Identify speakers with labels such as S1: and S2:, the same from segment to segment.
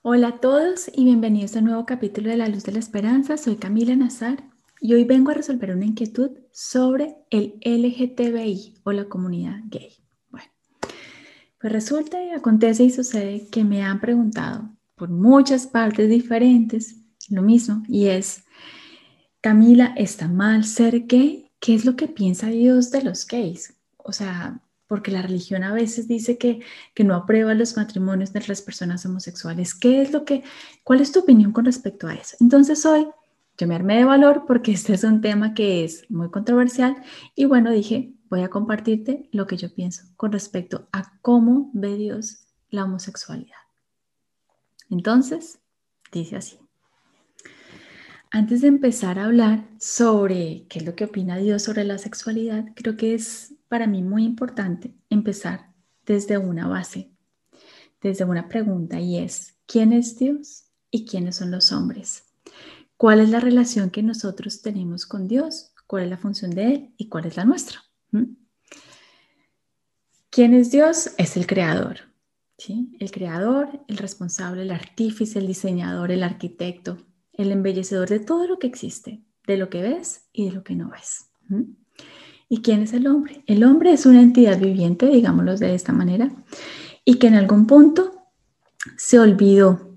S1: Hola a todos y bienvenidos a un nuevo capítulo de La Luz de la Esperanza. Soy Camila Nazar y hoy vengo a resolver una inquietud sobre el LGTBI o la comunidad gay. Bueno, pues resulta y acontece y sucede que me han preguntado por muchas partes diferentes lo mismo y es, Camila, ¿está mal ser gay? ¿Qué es lo que piensa Dios de los gays? O sea, porque la religión a veces dice que, que no aprueba los matrimonios de las personas homosexuales. ¿Qué es lo que, cuál es tu opinión con respecto a eso? Entonces hoy yo me armé de valor porque este es un tema que es muy controversial y bueno, dije, voy a compartirte lo que yo pienso con respecto a cómo ve Dios la homosexualidad. Entonces, dice así. Antes de empezar a hablar sobre qué es lo que opina Dios sobre la sexualidad, creo que es para mí muy importante empezar desde una base, desde una pregunta y es, ¿quién es Dios y quiénes son los hombres? ¿Cuál es la relación que nosotros tenemos con Dios? ¿Cuál es la función de Él y cuál es la nuestra? ¿Mm? ¿Quién es Dios? Es el creador. ¿sí? El creador, el responsable, el artífice, el diseñador, el arquitecto, el embellecedor de todo lo que existe, de lo que ves y de lo que no ves. ¿Y quién es el hombre? El hombre es una entidad viviente, digámoslo de esta manera, y que en algún punto se olvidó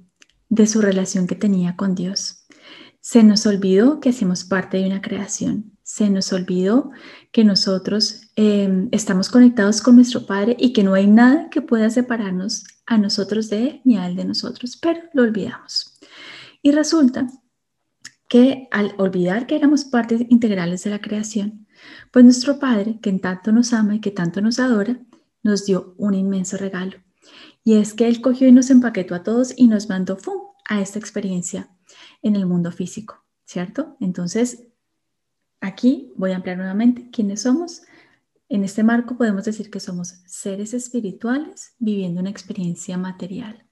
S1: de su relación que tenía con Dios. Se nos olvidó que hacemos parte de una creación. Se nos olvidó que nosotros em, estamos conectados con nuestro Padre y que no hay nada que pueda separarnos a nosotros de Él ni a Él de nosotros, pero lo olvidamos. Y resulta que al olvidar que éramos partes integrales de la creación, pues nuestro Padre, que tanto nos ama y que tanto nos adora, nos dio un inmenso regalo. Y es que Él cogió y nos empaquetó a todos y nos mandó ¡fum! a esta experiencia en el mundo físico, ¿cierto? Entonces, aquí voy a ampliar nuevamente quiénes somos. En este marco podemos decir que somos seres espirituales viviendo una experiencia material.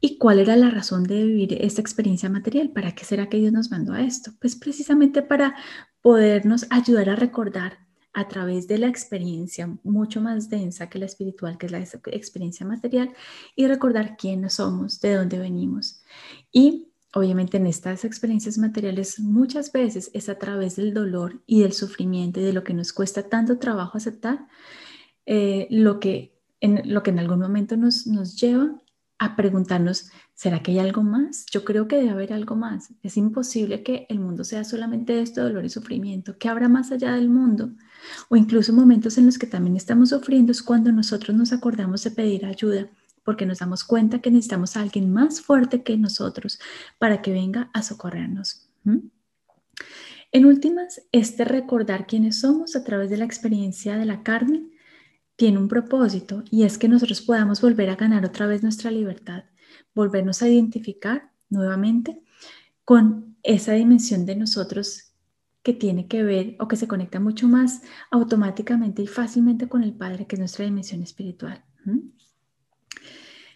S1: ¿Y cuál era la razón de vivir esta experiencia material? ¿Para qué será que Dios nos mandó a esto? Pues precisamente para podernos ayudar a recordar a través de la experiencia mucho más densa que la espiritual, que es la experiencia material, y recordar quiénes somos, de dónde venimos. Y obviamente en estas experiencias materiales muchas veces es a través del dolor y del sufrimiento y de lo que nos cuesta tanto trabajo aceptar, eh, lo, que en, lo que en algún momento nos, nos lleva a preguntarnos, ¿será que hay algo más? Yo creo que debe haber algo más. Es imposible que el mundo sea solamente esto, dolor y sufrimiento. ¿Qué habrá más allá del mundo? O incluso momentos en los que también estamos sufriendo es cuando nosotros nos acordamos de pedir ayuda, porque nos damos cuenta que necesitamos a alguien más fuerte que nosotros para que venga a socorrernos. En últimas, este recordar quiénes somos a través de la experiencia de la carne tiene un propósito y es que nosotros podamos volver a ganar otra vez nuestra libertad, volvernos a identificar nuevamente con esa dimensión de nosotros que tiene que ver o que se conecta mucho más automáticamente y fácilmente con el Padre, que es nuestra dimensión espiritual.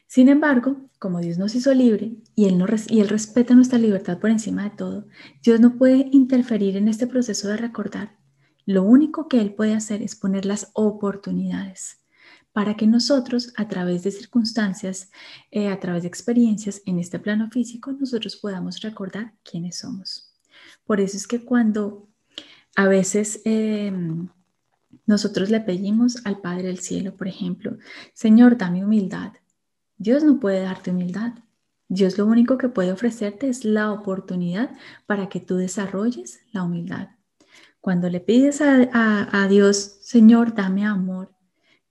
S1: Sin embargo, como Dios nos hizo libre y él, y él respeta nuestra libertad por encima de todo, Dios no puede interferir en este proceso de recordar lo único que Él puede hacer es poner las oportunidades para que nosotros, a través de circunstancias, eh, a través de experiencias en este plano físico, nosotros podamos recordar quiénes somos. Por eso es que cuando a veces em, nosotros le pedimos al Padre del Cielo, por ejemplo, Señor, dame humildad. Dios no puede darte humildad. Dios lo único que puede ofrecerte es la oportunidad para que tú desarrolles la humildad. Cuando le pides a, Dios, Señor, dame amor,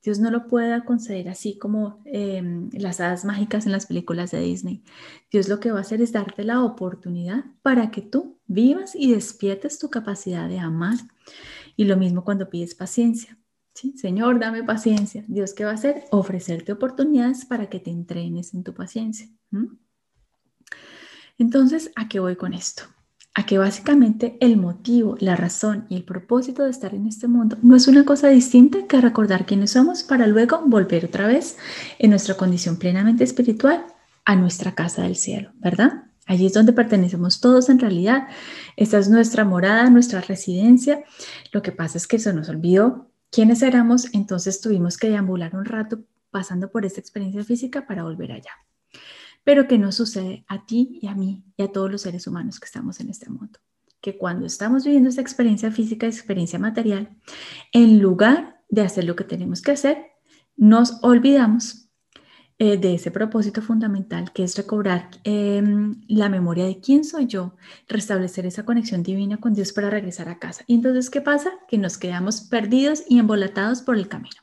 S1: Dios no lo puede conceder así como em, las hadas mágicas en las películas de Disney. Dios lo que va a hacer es darte la oportunidad para que tú vivas y despiertes tu capacidad de amar. Y lo mismo cuando pides paciencia. ¿sí? Señor, dame paciencia. Dios qué va a hacer? Ofrecerte oportunidades para que te entrenes en tu paciencia. Entonces, ¿a qué voy con esto? A que básicamente el motivo, la razón y el propósito de estar en este mundo no es una cosa distinta que recordar quiénes somos para luego volver otra vez en nuestra condición plenamente espiritual a nuestra casa del cielo, ¿verdad? Allí es donde pertenecemos todos en realidad. Esta es nuestra morada, nuestra residencia. Lo que pasa es que se nos olvidó quiénes éramos, entonces tuvimos que deambular un rato pasando por esta experiencia física para volver allá. Pero que no sucede a ti y a mí y a todos los seres humanos que estamos en este mundo. Que cuando estamos viviendo esta experiencia física, experiencia material, en lugar de hacer lo que tenemos que hacer, nos olvidamos eh, de ese propósito fundamental que es recobrar em, la memoria de quién soy yo, restablecer esa conexión divina con Dios para regresar a casa. Y entonces, ¿qué pasa? Que nos quedamos perdidos y embolatados por el camino.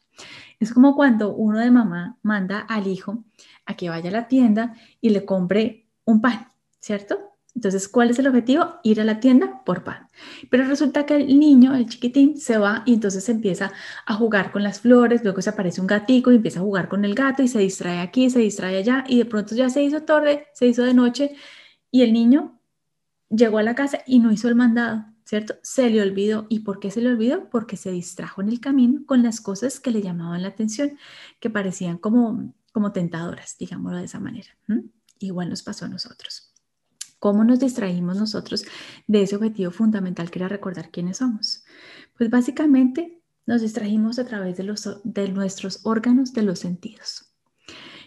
S1: Es como cuando uno de mamá manda al hijo a que vaya a la tienda y le compre un pan, ¿cierto? Entonces, ¿cuál es el objetivo? Ir a la tienda por pan. Pero resulta que el niño, el chiquitín, se va y entonces empieza a jugar con las flores, luego se aparece un gatico y empieza a jugar con el gato y se distrae aquí, se distrae allá y de pronto ya se hizo tarde, se hizo de noche y el niño llegó a la casa y no hizo el mandado, ¿cierto? Se le olvidó. ¿Y por qué se le olvidó? Porque se distrajo en el camino con las cosas que le llamaban la atención, que parecían como, como tentadoras, digámoslo de esa manera. Igual nos pasó a nosotros. ¿Cómo nos distraímos nosotros de ese objetivo fundamental que era recordar quiénes somos? Pues básicamente nos distrajimos a través de, los, de nuestros órganos de los sentidos.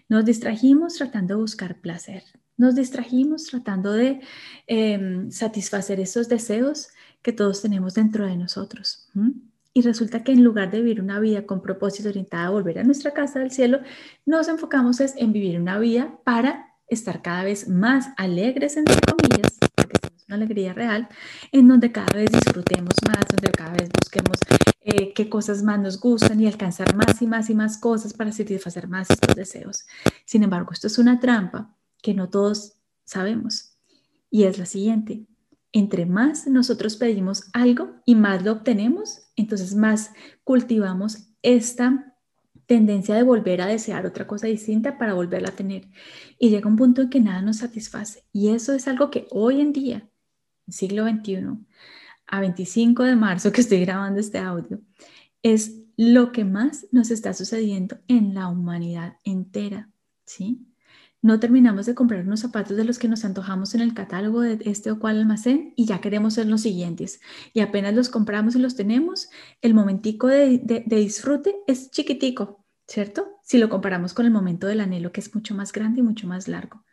S1: Nos distrajimos tratando de buscar placer. Nos distrajimos tratando de em, satisfacer esos deseos que todos tenemos dentro de nosotros. Y resulta que en lugar de vivir una vida con propósito orientada a volver a nuestra casa del cielo, nos enfocamos en vivir una vida para estar cada vez más alegres, entre comillas, porque es una alegría real, en donde cada vez disfrutemos más, donde cada vez busquemos eh, qué cosas más nos gustan y alcanzar más y más y más cosas para satisfacer más estos deseos. Sin embargo, esto es una trampa que no todos sabemos y es la siguiente. Entre más nosotros pedimos algo y más lo obtenemos, entonces más cultivamos esta tendencia de volver a desear otra cosa distinta para volverla a tener. Y llega un punto en que nada nos satisface. Y eso es algo que hoy en día, siglo XXI, a 25 de marzo que estoy grabando este audio, es lo que más nos está sucediendo en la humanidad entera, ¿sí? No terminamos de comprar unos zapatos de los que nos antojamos en el catálogo de este o cual almacén y ya queremos ser los siguientes. Y apenas los compramos y los tenemos, el momentico de, de disfrute es chiquitico, ¿cierto? Si lo comparamos con el momento del anhelo que es mucho más grande y mucho más largo.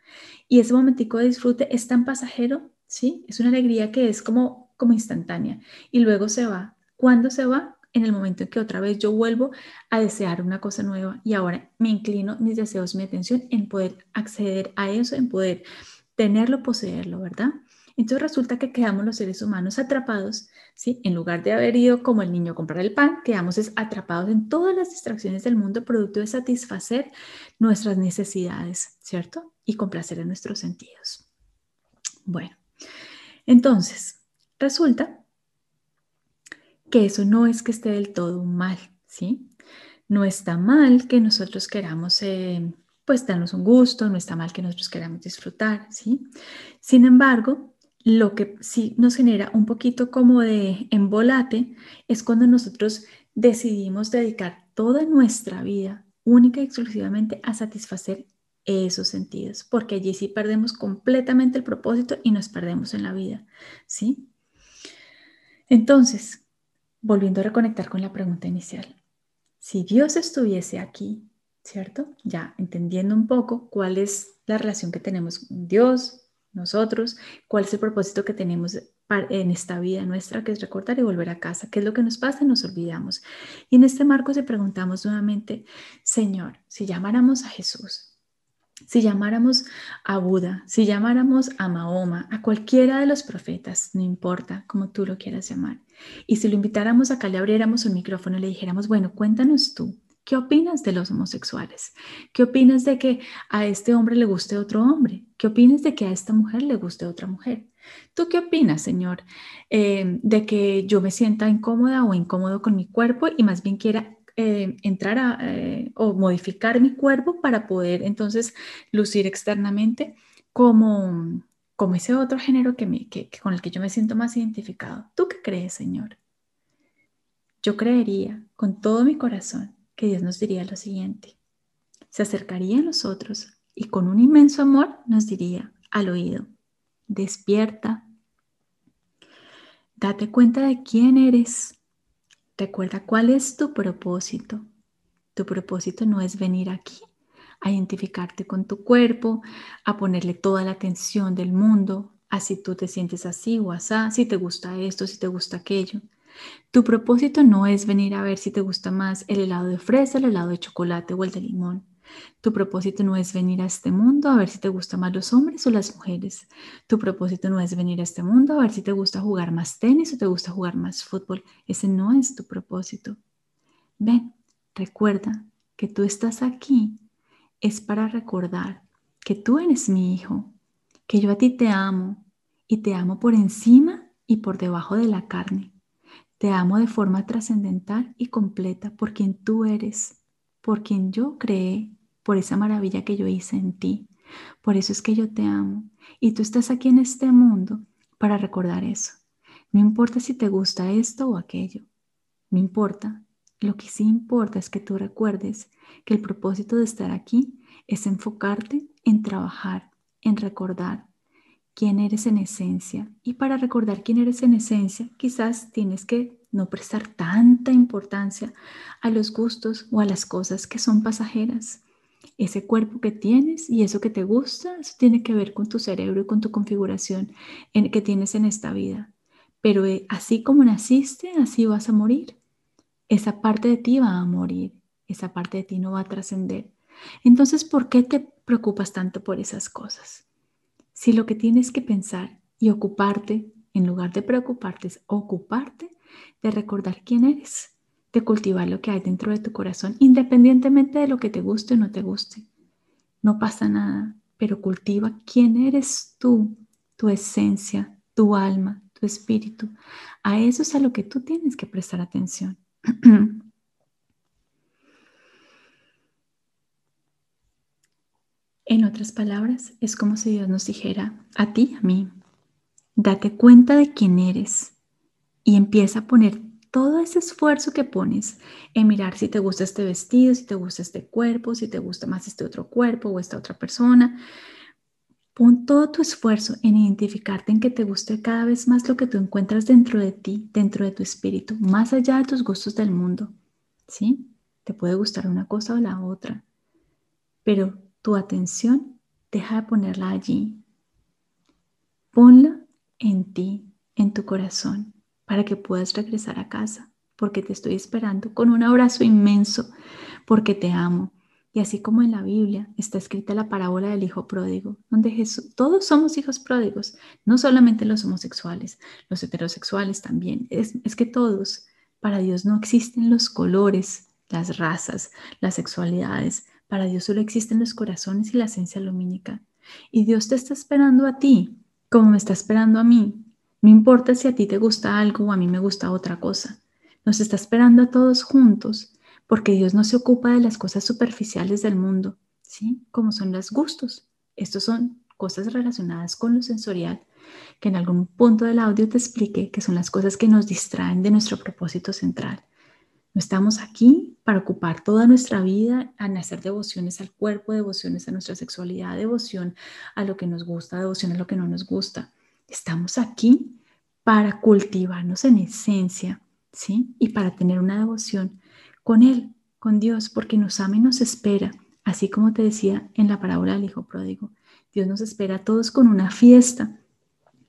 S1: Y ese momentico de disfrute es tan pasajero, ¿sí? Es una alegría que es como, como instantánea y luego se va. ¿Cuándo se va? En el momento en que otra vez yo vuelvo a desear una cosa nueva y ahora me inclino mis deseos, mi atención en poder acceder a eso, en poder tenerlo, poseerlo, ¿verdad? Entonces resulta que quedamos los seres humanos atrapados, ¿sí? En lugar de haber ido como el niño a comprar el pan, quedamos atrapados en todas las distracciones del mundo producto de satisfacer nuestras necesidades, ¿cierto? Y complacer en nuestros sentidos. Bueno, entonces, resulta que eso no es que esté del todo mal, ¿sí? No está mal que nosotros queramos, eh, pues, darnos un gusto, no está mal que nosotros queramos disfrutar, ¿sí? Sin embargo, lo que sí nos genera un poquito como de embolate es cuando nosotros decidimos dedicar toda nuestra vida única y exclusivamente a satisfacer esos sentidos, porque allí sí perdemos completamente el propósito y nos perdemos en la vida, ¿sí? Entonces, volviendo a reconectar con la pregunta inicial, si Dios estuviese aquí, ¿cierto? Ya entendiendo un poco cuál es la relación que tenemos con Dios, nosotros, cuál es el propósito que tenemos en esta vida nuestra, que es recordar y volver a casa. ¿Qué es lo que nos pasa? Nos olvidamos. Y en este marco se preguntamos nuevamente, Señor, si llamáramos a Jesús, si llamáramos a Buda, si llamáramos a Mahoma, a cualquiera de los profetas, no importa como tú lo quieras llamar, y si lo invitáramos acá, le abriéramos un micrófono y le dijéramos, bueno, cuéntanos tú, ¿qué opinas de los homosexuales? ¿Qué opinas de que a este hombre le guste otro hombre? ¿Qué opinas de que a esta mujer le guste otra mujer? ¿Tú qué opinas, Señor, eh, de que yo me sienta incómoda o incómodo con mi cuerpo y más bien quiera eh, entrar eh, o modificar mi cuerpo para poder entonces lucir externamente como, como ese otro género que, me, que, con el que yo me siento más identificado. ¿Tú qué crees, Señor? Yo creería con todo mi corazón que Dios nos diría lo siguiente. Se acercaría a nosotros y con un inmenso amor nos diría al oído, despierta, date cuenta de quién eres Recuerda cuál es tu propósito. Tu propósito no es venir aquí a identificarte con tu cuerpo, a ponerle toda la atención del mundo, a si tú te sientes así o así, si te gusta esto, si te gusta aquello. Tu propósito no es venir a ver si te gusta más el helado de fresa, el helado de chocolate o el de limón. Tu propósito no es venir a este mundo a ver si te gustan más los hombres o las mujeres. Tu propósito no es venir a este mundo a ver si te gusta jugar más tenis o te gusta jugar más fútbol. Ese no es tu propósito. Ven, recuerda que tú estás aquí es para recordar que tú eres mi hijo, que yo a ti te amo y te amo por encima y por debajo de la carne. Te amo de forma trascendental y completa por quien tú eres, por quien yo creé, por esa maravilla que yo hice en ti. Por eso es que yo te amo. Y tú estás aquí en este mundo para recordar eso. No importa si te gusta esto o aquello. No importa. Lo que sí importa es que tú recuerdes que el propósito de estar aquí es enfocarte en trabajar, en recordar quién eres en esencia. Y para recordar quién eres en esencia, quizás tienes que no prestar tanta importancia a los gustos o a las cosas que son pasajeras. Ese cuerpo que tienes y eso que te gusta, eso tiene que ver con tu cerebro y con tu configuración que tienes en esta vida. Pero eh, así como naciste, así vas a morir. Esa parte de ti va a morir, esa parte de ti no va a trascender. Entonces, ¿por qué te preocupas tanto por esas cosas? Si lo que tienes que pensar y ocuparte, en lugar de preocuparte, es ocuparte de recordar quién eres, de cultivar lo que hay dentro de tu corazón, independientemente de lo que te guste o no te guste. No pasa nada, pero cultiva quién eres tú, tu esencia, tu alma, tu espíritu. A eso es a lo que tú tienes que prestar atención. En otras palabras, es como si Dios nos dijera, a ti, a mí, date cuenta de quién eres y empieza a poner todo ese esfuerzo que pones en mirar si te gusta este vestido, si te gusta este cuerpo, si te gusta más este otro cuerpo o esta otra persona. Pon todo tu esfuerzo en identificarte en que te guste cada vez más lo que tú encuentras dentro de ti, dentro de tu espíritu, más allá de tus gustos del mundo. ¿Sí? Te puede gustar una cosa o la otra, pero tu atención, deja de ponerla allí. Ponla en ti, en tu corazón, para que puedas regresar a casa, porque te estoy esperando con un abrazo inmenso, porque te amo. Y así como en la Biblia está escrita la parábola del hijo pródigo, donde Jesús, todos somos hijos pródigos, no solamente los homosexuales, los heterosexuales también, es, es que todos, para Dios no existen los colores, las razas, las sexualidades, para Dios solo existen los corazones y la esencia lumínica. Y Dios te está esperando a ti, como me está esperando a mí. No importa si a ti te gusta algo o a mí me gusta otra cosa. Nos está esperando a todos juntos, porque Dios no se ocupa de las cosas superficiales del mundo, ¿sí? Como son los gustos. Estos son cosas relacionadas con lo sensorial, que en algún punto del audio te expliqué que son las cosas que nos distraen de nuestro propósito central. No estamos aquí para ocupar toda nuestra vida en hacer devociones al cuerpo, devociones a nuestra sexualidad, devoción a lo que nos gusta, devoción a lo que no nos gusta. Estamos aquí para cultivarnos en esencia, ¿sí? Y para tener una devoción con Él, con Dios, porque nos ama y nos espera, así como te decía en la parábola del Hijo Pródigo. Dios nos espera a todos con una fiesta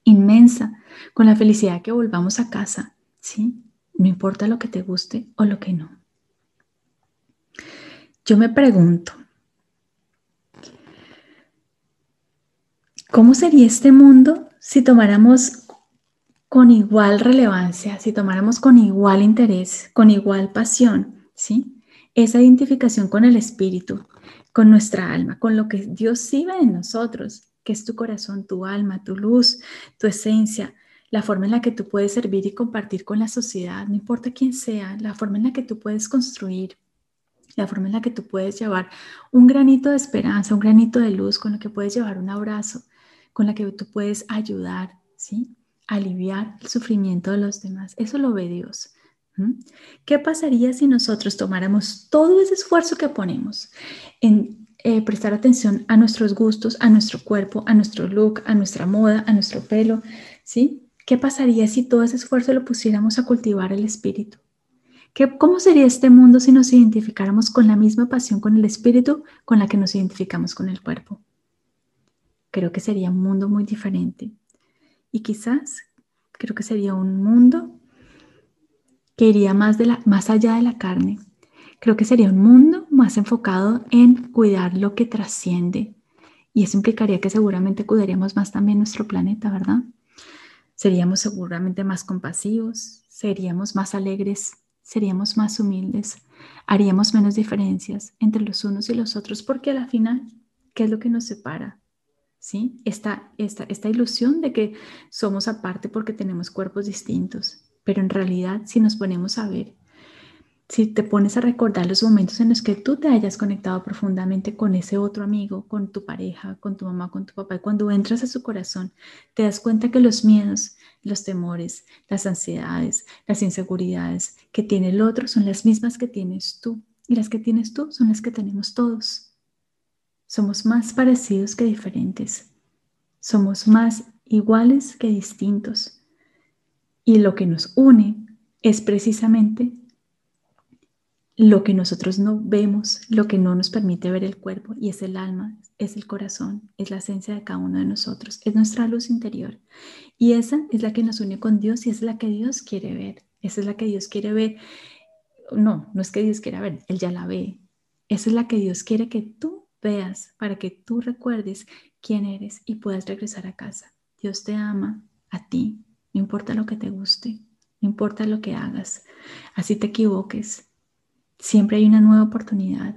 S1: inmensa, con la felicidad que volvamos a casa, ¿sí? no importa lo que te guste o lo que no. Yo me pregunto, ¿cómo sería este mundo si tomáramos con igual relevancia, si tomáramos con igual interés, con igual pasión, ¿sí? Esa identificación con el espíritu, con nuestra alma, con lo que Dios vive en nosotros, que es tu corazón, tu alma, tu luz, tu esencia, la forma en la que tú puedes servir y compartir con la sociedad, no importa quién sea, la forma en la que tú puedes construir, la forma en la que tú puedes llevar un granito de esperanza, un granito de luz, con lo que puedes llevar un abrazo, con la que tú puedes ayudar, ¿sí? Aliviar el sufrimiento de los demás. Eso lo ve Dios. ¿Qué pasaría si nosotros tomáramos todo ese esfuerzo que ponemos en eh, prestar atención a nuestros gustos, a nuestro cuerpo, a nuestro look, a nuestra moda, a nuestro pelo, ¿sí? ¿Qué pasaría si todo ese esfuerzo lo pusiéramos a cultivar el espíritu? ¿Cómo sería este mundo si nos identificáramos con la misma pasión con el espíritu con la que nos identificamos con el cuerpo? Creo que sería un mundo muy diferente. Y quizás creo que sería un mundo que iría más, de la, más allá de la carne. Creo que sería un mundo más enfocado en cuidar lo que trasciende. Y eso implicaría que seguramente cuidaríamos más también nuestro planeta, ¿verdad? Seríamos seguramente más compasivos, seríamos más alegres, seríamos más humildes, haríamos menos diferencias entre los unos y los otros, porque a la final, ¿qué es lo que nos separa? ¿Sí? Esta, esta, ilusión de que somos aparte porque tenemos cuerpos distintos, pero en realidad si nos ponemos a ver, si te pones a recordar los momentos en los que tú te hayas conectado profundamente con ese otro amigo, con tu pareja, con tu mamá, con tu papá, y cuando entras a su corazón, te das cuenta que los miedos, los temores, las ansiedades, las inseguridades que tiene el otro son las mismas que tienes tú. Y las que tienes tú son las que tenemos todos. Somos más parecidos que diferentes. Somos más iguales que distintos. Y lo que nos une es precisamente lo que nosotros no vemos, lo que no nos permite ver el cuerpo, y es el alma, es el corazón, es la esencia de cada uno de nosotros, es nuestra luz interior. Y esa es la que nos une con Dios y es la que Dios quiere ver. Esa es la que Dios quiere ver. No, no es que Dios quiera ver, Él ya la ve. Esa es la que Dios quiere que tú veas para que tú recuerdes quién eres y puedas regresar a casa. Dios te ama a ti, no importa lo que te guste, no importa lo que hagas, así te equivoques, Siempre hay una nueva oportunidad,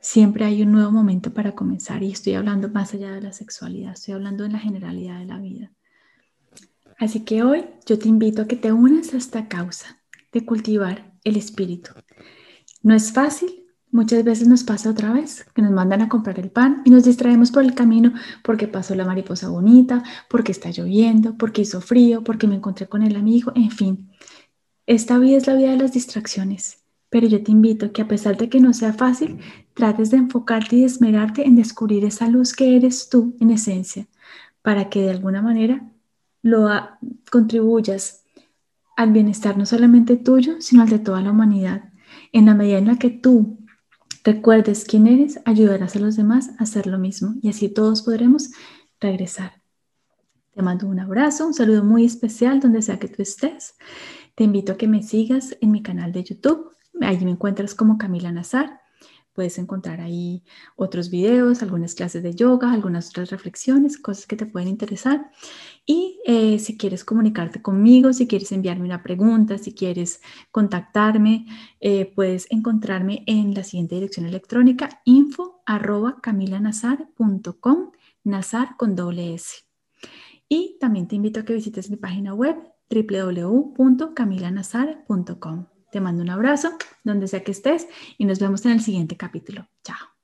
S1: siempre hay un nuevo momento para comenzar y estoy hablando más allá de la sexualidad, estoy hablando de la generalidad de la vida. Así que hoy yo te invito a que te unas a esta causa de cultivar el espíritu. No es fácil, muchas veces nos pasa otra vez que nos mandan a comprar el pan y nos distraemos por el camino porque pasó la mariposa bonita, porque está lloviendo, porque hizo frío, porque me encontré con el amigo, en fin. Esta vida es la vida de las distracciones pero yo te invito a que a pesar de que no sea fácil, trates de enfocarte y de esmerarte en descubrir esa luz que eres tú en esencia, para que de alguna manera lo contribuyas al bienestar no solamente tuyo, sino al de toda la humanidad. En la medida en la que tú recuerdes quién eres, ayudarás a los demás a hacer lo mismo y así todos podremos regresar. Te mando un abrazo, un saludo muy especial donde sea que tú estés. Te invito a que me sigas en mi canal de YouTube Allí me encuentras como Camila Nazar. Puedes encontrar ahí otros videos, algunas clases de yoga, algunas otras reflexiones, cosas que te pueden interesar. Y eh, si quieres comunicarte conmigo, si quieres enviarme una pregunta, si quieres contactarme, eh, puedes encontrarme en la siguiente dirección electrónica info nazar con doble S. Y también te invito a que visites mi página web www.camilanazar.com. Te mando un abrazo donde sea que estés y nos vemos en el siguiente capítulo. Chao.